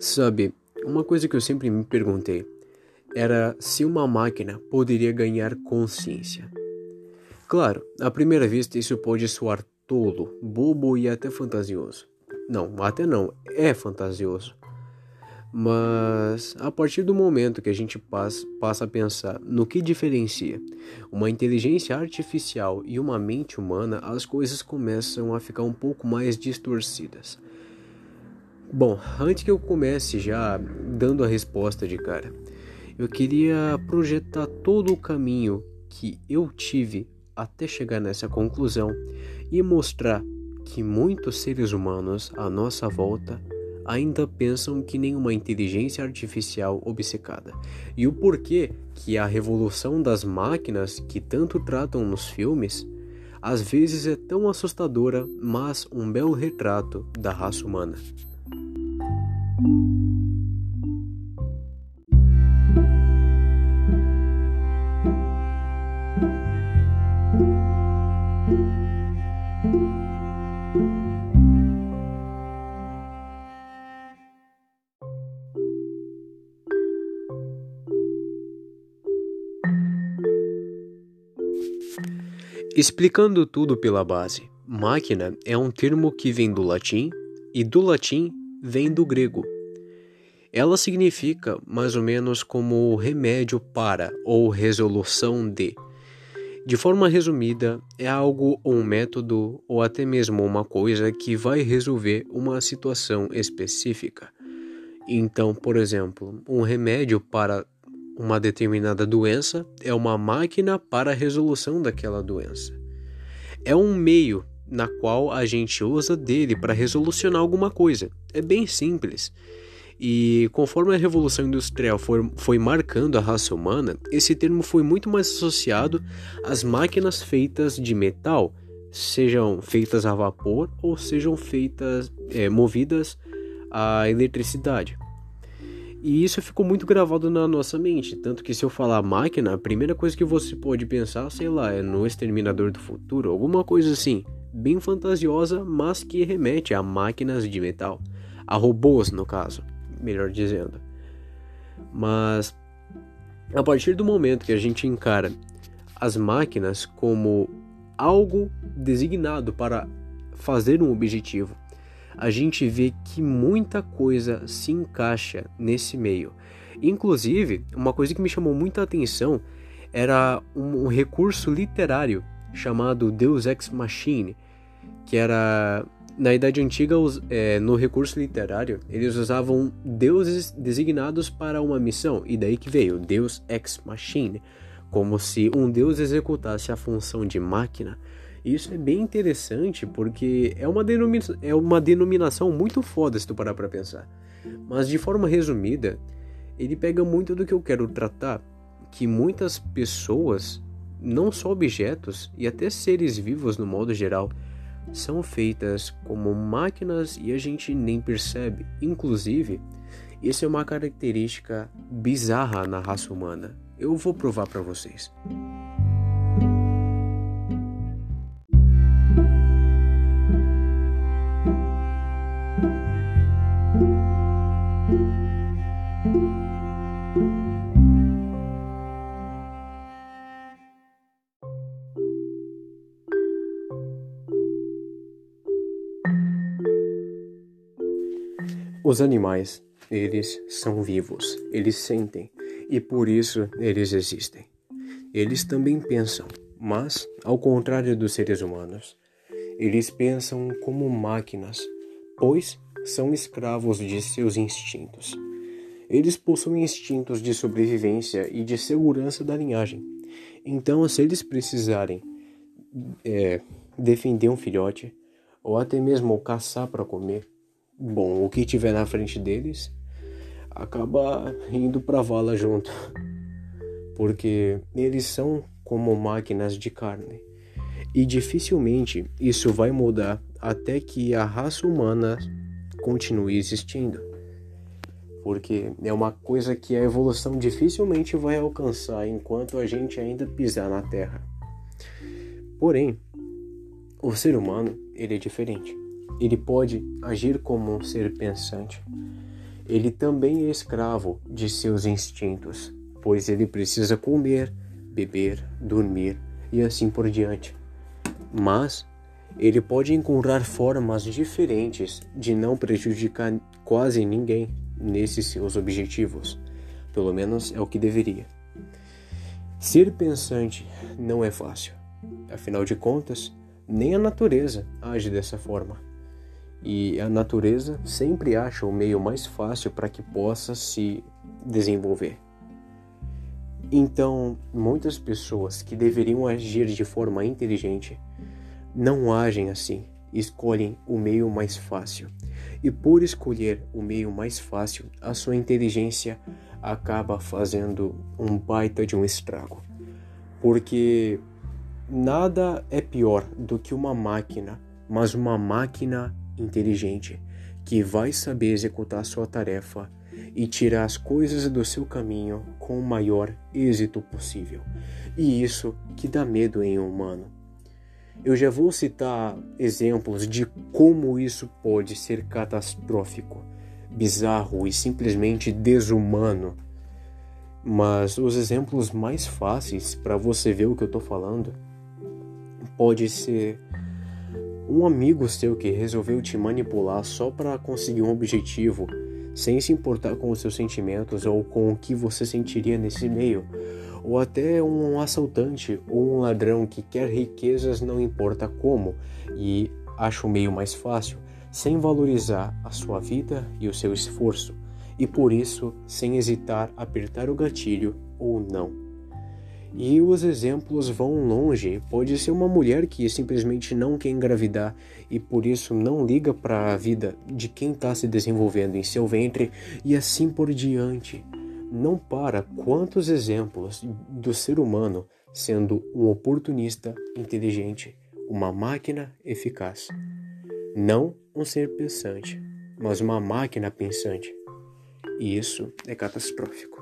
Sabe, uma coisa que eu sempre me perguntei era se uma máquina poderia ganhar consciência. Claro, à primeira vista isso pode soar tolo, bobo e até fantasioso. Não, até não, é fantasioso. Mas a partir do momento que a gente passa, a pensar no que diferencia uma inteligência artificial e uma mente humana, as coisas começam a ficar um pouco mais distorcidas. Bom, antes que eu comece já dando a resposta de cara, eu queria projetar todo o caminho que eu tive até chegar nessa conclusão e mostrar que muitos seres humanos à nossa volta ainda pensam que nem uma inteligência artificial obcecada. E o porquê que a revolução das máquinas que tanto tratam nos filmes às vezes é tão assustadora, mas um belo retrato da raça humana. Explicando tudo pela base, máquina é um termo que vem do latim e do latim vem do grego. Ela significa mais ou menos como remédio para ou resolução de. De forma resumida, é algo ou um método ou até mesmo uma coisa que vai resolver uma situação específica. Então, por exemplo, um remédio para uma determinada doença é uma máquina para a resolução daquela doença. É um meio na qual a gente usa dele para resolucionar alguma coisa. É bem simples. E conforme a Revolução Industrial foi, foi marcando a raça humana, esse termo foi muito mais associado às máquinas feitas de metal, sejam feitas a vapor ou sejam feitas é, movidas a eletricidade. E isso ficou muito gravado na nossa mente, tanto que se eu falar máquina, a primeira coisa que você pode pensar, sei lá, é no Exterminador do Futuro, alguma coisa assim, bem fantasiosa, mas que remete a máquinas de metal, a robôs no caso, melhor dizendo. Mas a partir do momento que a gente encara as máquinas como algo designado para fazer um objetivo, a gente vê que muita coisa se encaixa nesse meio. Inclusive, uma coisa que me chamou muita atenção era um, recurso literário chamado Deus Ex Machine, que era na Idade Antiga, é, no recurso literário, eles usavam deuses designados para uma missão, e daí que veio Deus Ex Machine, como se um deus executasse a função de máquina isso é bem interessante porque é uma, denomina é uma denominação muito foda se tu parar pra pensar. Mas de forma resumida, ele pega muito do que eu quero tratar, que muitas pessoas, não só objetos e até seres vivos no modo geral, são feitas como máquinas e a gente nem percebe. Inclusive, isso é uma característica bizarra na raça humana. Eu vou provar para vocês. Os animais, eles são vivos, eles sentem e por isso eles existem. Eles também pensam, mas, ao contrário dos seres humanos, eles pensam como máquinas, pois são escravos de seus instintos. Eles possuem instintos de sobrevivência e de segurança da linhagem. Então, se eles precisarem é, defender um filhote, ou até mesmo caçar para comer, bom, o que tiver na frente deles acaba indo para vala junto, porque eles são como máquinas de carne. E dificilmente isso vai mudar até que a raça humana continue existindo. Porque é uma coisa que a evolução dificilmente vai alcançar enquanto a gente ainda pisar na Terra. Porém, o ser humano, ele é diferente ele pode agir como um ser pensante. ele também é escravo de seus instintos, pois ele precisa comer, beber, dormir e assim por diante. Mas ele pode encontrar formas diferentes de não prejudicar quase ninguém nesses seus objetivos. Pelo menos é o que deveria. Ser pensante não é fácil. Afinal de contas, nem a natureza age dessa forma. E a natureza sempre acha o meio mais fácil para que possa se desenvolver. Então, muitas pessoas que deveriam agir de forma inteligente não agem assim, escolhem o meio mais fácil. E por escolher o meio mais fácil, a sua inteligência acaba fazendo um baita de um estrago. Porque nada é pior do que uma máquina, mas uma máquina inteligente que vai saber executar sua tarefa e tirar as coisas do seu caminho com o maior êxito possível. E isso que dá medo em um humano. Eu já vou citar exemplos de como isso pode ser catastrófico, bizarro e simplesmente desumano. Mas os exemplos mais fáceis para você ver o que eu estou falando pode ser um amigo seu que resolveu te manipular só para conseguir um objetivo, sem se importar com os seus sentimentos ou com o que você sentiria nesse meio ou até um assaltante ou um ladrão que quer riquezas não importa como e acha o meio mais fácil, sem valorizar a sua vida e o seu esforço, e por isso sem hesitar apertar o gatilho ou não. E os exemplos vão longe. Pode ser uma mulher que simplesmente não quer engravidar e por isso não liga para a vida de quem está se desenvolvendo em seu ventre e assim por diante não para quantos exemplos do ser humano sendo um oportunista inteligente, uma máquina eficaz. Não um ser pensante, mas uma máquina pensante. E isso é catastrófico.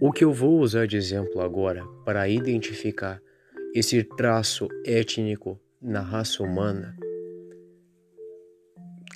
O que eu vou usar de exemplo agora para identificar esse traço étnico na raça humana.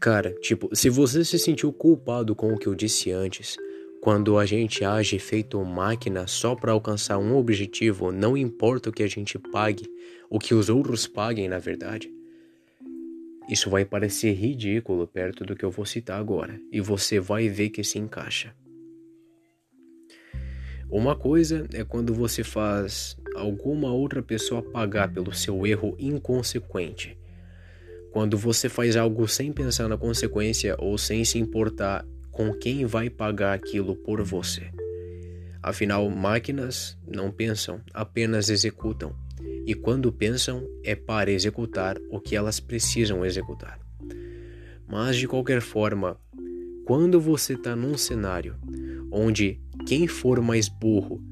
Cara, tipo, se você se sentiu culpado com o que eu disse antes, quando a gente age feito máquina só para alcançar um objetivo, não importa o que a gente pague, o que os outros paguem, na verdade. Isso vai parecer ridículo perto do que eu vou citar agora, e você vai ver que se encaixa. Uma coisa é quando você faz alguma outra pessoa pagar pelo seu erro inconsequente. Quando você faz algo sem pensar na consequência ou sem se importar com quem vai pagar aquilo por você. Afinal, máquinas não pensam, apenas executam. E quando pensam, é para executar o que elas precisam executar. Mas de qualquer forma, quando você está num cenário onde quem for mais burro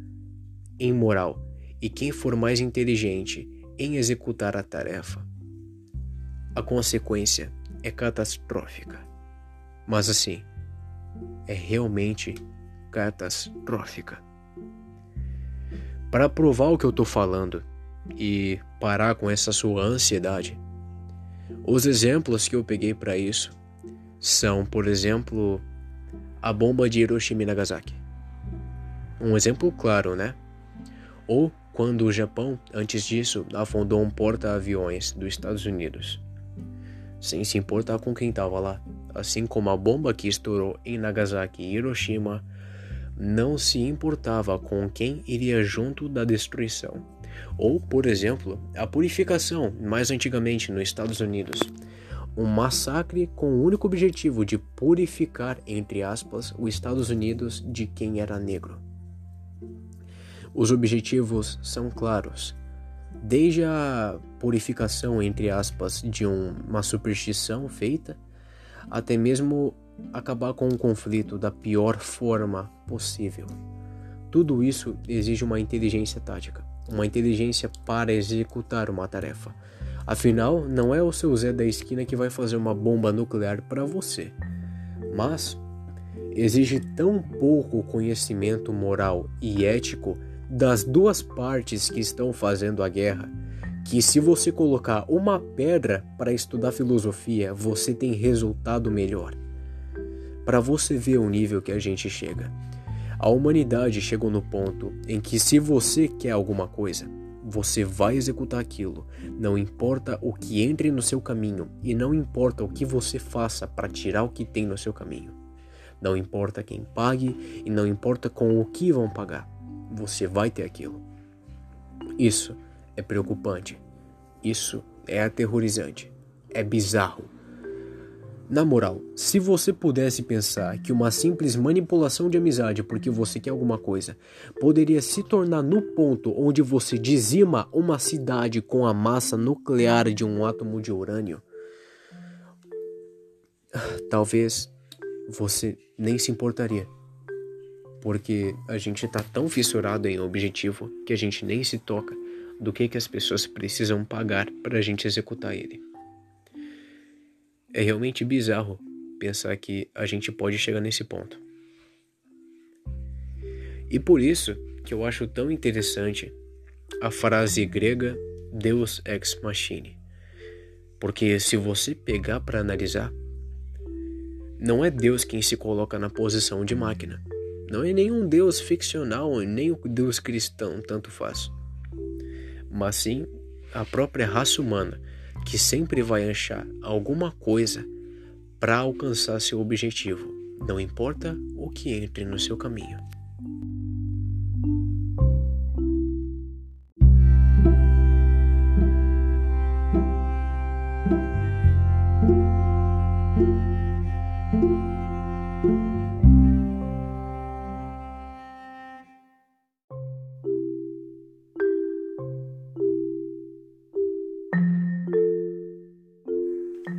em moral e quem for mais inteligente em executar a tarefa, a consequência é catastrófica. Mas assim, é realmente catastrófica. Para provar o que eu estou falando e parar com essa sua ansiedade, os exemplos que eu peguei para isso são, por exemplo, a bomba de Hiroshima e Nagasaki. Um exemplo claro, né? Ou quando o Japão, antes disso, afundou um porta-aviões dos Estados Unidos, sem se importar com quem estava lá, assim como a bomba que estourou em Nagasaki e Hiroshima não se importava com quem iria junto da destruição. Ou, por exemplo, a purificação, mais antigamente nos Estados Unidos, um massacre com o único objetivo de purificar, entre aspas, os Estados Unidos de quem era negro. Os objetivos são claros, desde a purificação, entre aspas, de um, uma superstição feita, até mesmo acabar com o conflito da pior forma possível. Tudo isso exige uma inteligência tática, uma inteligência para executar uma tarefa. Afinal, não é o seu Zé da esquina que vai fazer uma bomba nuclear para você. Mas exige tão pouco conhecimento moral e ético das duas partes que estão fazendo a guerra que se você colocar uma pedra para estudar filosofia, você tem resultado melhor. Para você ver o nível que a gente chega. A humanidade chegou no ponto em que se você quer alguma coisa, você vai executar aquilo, não importa o que entre no seu caminho e não importa o que você faça para tirar o que tem no seu caminho. Não importa quem pague e não importa com o que vão pagar, você vai ter aquilo. Isso é preocupante. Isso é aterrorizante. É bizarro. Na moral, se você pudesse pensar que uma simples manipulação de amizade porque você quer alguma coisa poderia se tornar no ponto onde você dizima uma cidade com a massa nuclear de um átomo de urânio, talvez você nem se importaria. Porque a gente está tão fissurado em objetivo que a gente nem se toca do que, que as pessoas precisam pagar para a gente executar ele. É realmente bizarro pensar que a gente pode chegar nesse ponto. E por isso que eu acho tão interessante a frase grega Deus ex machine. Porque se você pegar para analisar, não é Deus quem se coloca na posição de máquina. Não é nenhum Deus ficcional, nem o Deus cristão, tanto faz mas sim a própria raça humana, que sempre vai achar alguma coisa para alcançar seu objetivo, não importa o que entre no seu caminho.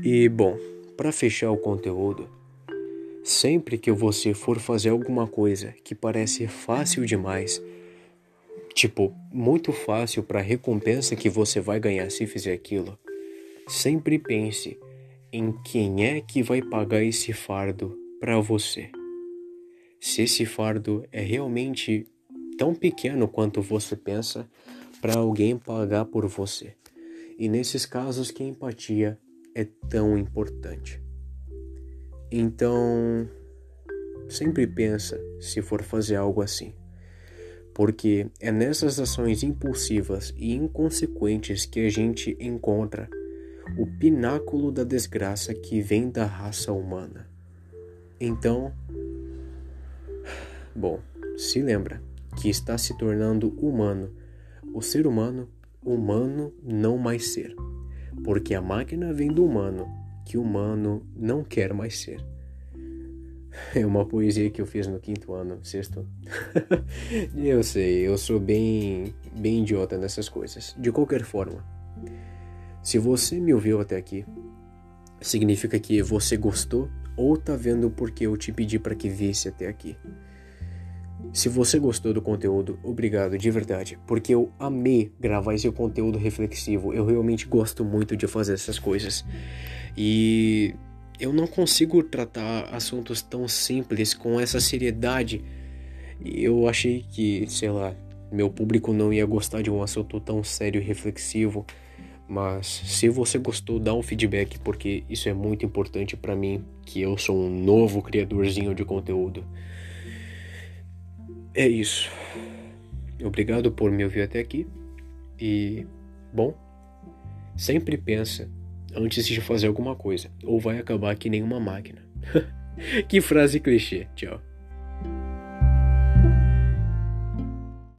E bom, para fechar o conteúdo, sempre que você for fazer alguma coisa que parece fácil demais, tipo, muito fácil para a recompensa que você vai ganhar se fizer aquilo, sempre pense em quem é que vai pagar esse fardo para você. Se esse fardo é realmente tão pequeno quanto você pensa, para alguém pagar por você. E nesses casos que a empatia é tão importante. Então, sempre pensa se for fazer algo assim, porque é nessas ações impulsivas e inconsequentes que a gente encontra o pináculo da desgraça que vem da raça humana. Então, bom, se lembra que está se tornando humano, o ser humano, humano não mais ser porque a máquina vem do humano, que o humano não quer mais ser. É uma poesia que eu fiz no quinto ano, sexto. eu sei, eu sou bem, bem idiota nessas coisas. De qualquer forma, se você me ouviu até aqui, significa que você gostou ou tá vendo porque eu te pedi para que visse até aqui. Se você gostou do conteúdo, obrigado de verdade, porque eu amei gravar esse conteúdo reflexivo. Eu realmente gosto muito de fazer essas coisas. E eu não consigo tratar assuntos tão simples com essa seriedade. Eu achei que, sei lá, meu público não ia gostar de um assunto tão sério e reflexivo. Mas se você gostou, dá um feedback porque isso é muito importante para mim, que eu sou um novo criadorzinho de conteúdo. É isso. Obrigado por me ouvir até aqui. E, bom, sempre pensa antes de fazer alguma coisa, ou vai acabar que nem uma máquina. que frase clichê. Tchau.